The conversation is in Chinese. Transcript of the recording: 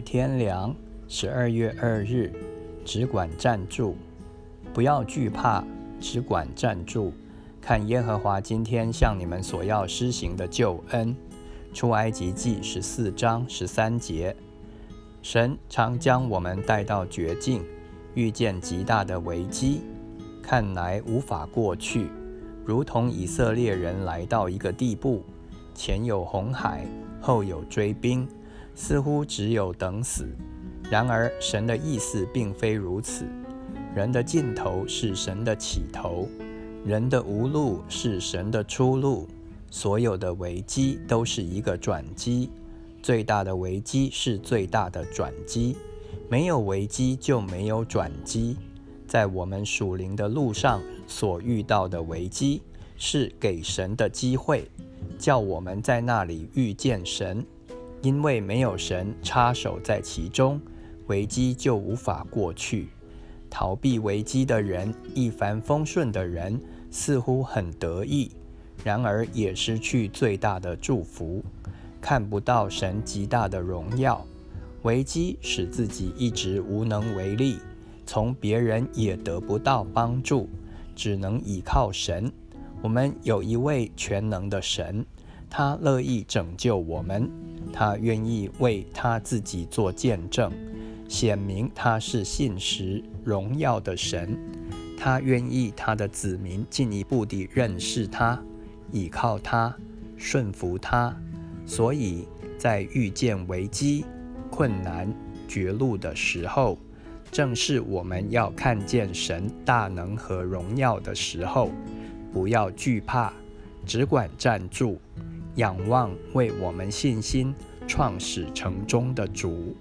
天良，十二月二日，只管站住，不要惧怕，只管站住，看耶和华今天向你们所要施行的救恩。出埃及记十四章十三节，神常将我们带到绝境，遇见极大的危机，看来无法过去，如同以色列人来到一个地步，前有红海，后有追兵。似乎只有等死，然而神的意思并非如此。人的尽头是神的起头，人的无路是神的出路。所有的危机都是一个转机，最大的危机是最大的转机。没有危机就没有转机。在我们属灵的路上所遇到的危机，是给神的机会，叫我们在那里遇见神。因为没有神插手在其中，危机就无法过去。逃避危机的人，一帆风顺的人，似乎很得意，然而也失去最大的祝福，看不到神极大的荣耀。危机使自己一直无能为力，从别人也得不到帮助，只能依靠神。我们有一位全能的神。他乐意拯救我们，他愿意为他自己做见证，显明他是信实荣耀的神。他愿意他的子民进一步地认识他，倚靠他，顺服他。所以在遇见危机、困难、绝路的时候，正是我们要看见神大能和荣耀的时候。不要惧怕，只管站住。仰望为我们信心创始成终的主。